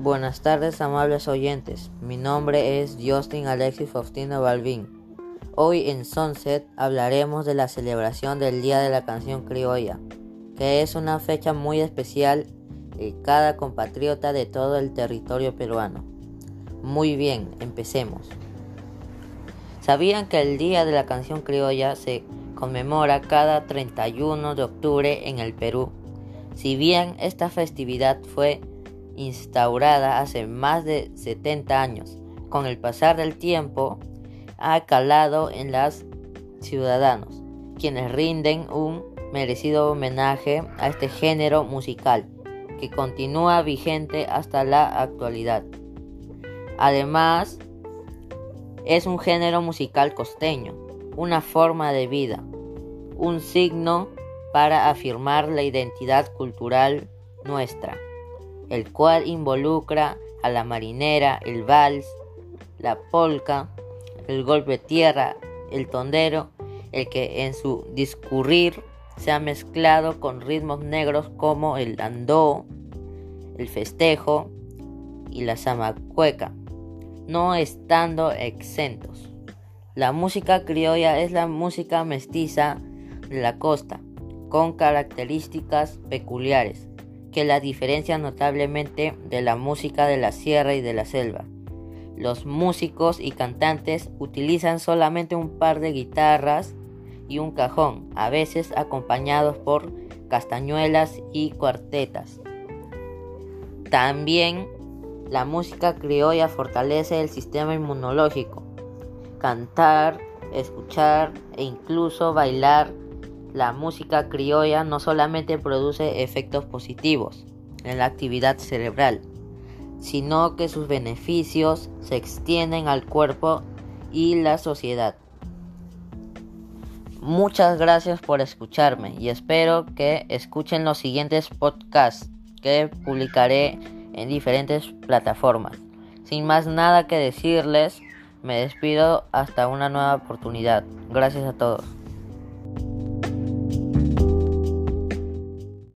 Buenas tardes, amables oyentes. Mi nombre es Justin Alexis Faustino Balvin. Hoy en Sunset hablaremos de la celebración del Día de la Canción Criolla, que es una fecha muy especial de cada compatriota de todo el territorio peruano. Muy bien, empecemos. ¿Sabían que el Día de la Canción Criolla se conmemora cada 31 de octubre en el Perú? Si bien esta festividad fue instaurada hace más de 70 años, con el pasar del tiempo ha calado en los ciudadanos, quienes rinden un merecido homenaje a este género musical que continúa vigente hasta la actualidad. Además, es un género musical costeño, una forma de vida, un signo para afirmar la identidad cultural nuestra, el cual involucra a la marinera, el vals, la polca, el golpe tierra, el tondero, el que en su discurrir se ha mezclado con ritmos negros como el andó, el festejo y la zamacueca, no estando exentos. La música criolla es la música mestiza de la costa, con características peculiares que la diferencian notablemente de la música de la sierra y de la selva. Los músicos y cantantes utilizan solamente un par de guitarras y un cajón, a veces acompañados por castañuelas y cuartetas. También la música criolla fortalece el sistema inmunológico. Cantar, escuchar e incluso bailar la música criolla no solamente produce efectos positivos en la actividad cerebral, sino que sus beneficios se extienden al cuerpo y la sociedad. Muchas gracias por escucharme y espero que escuchen los siguientes podcasts que publicaré en diferentes plataformas. Sin más nada que decirles, me despido hasta una nueva oportunidad. Gracias a todos.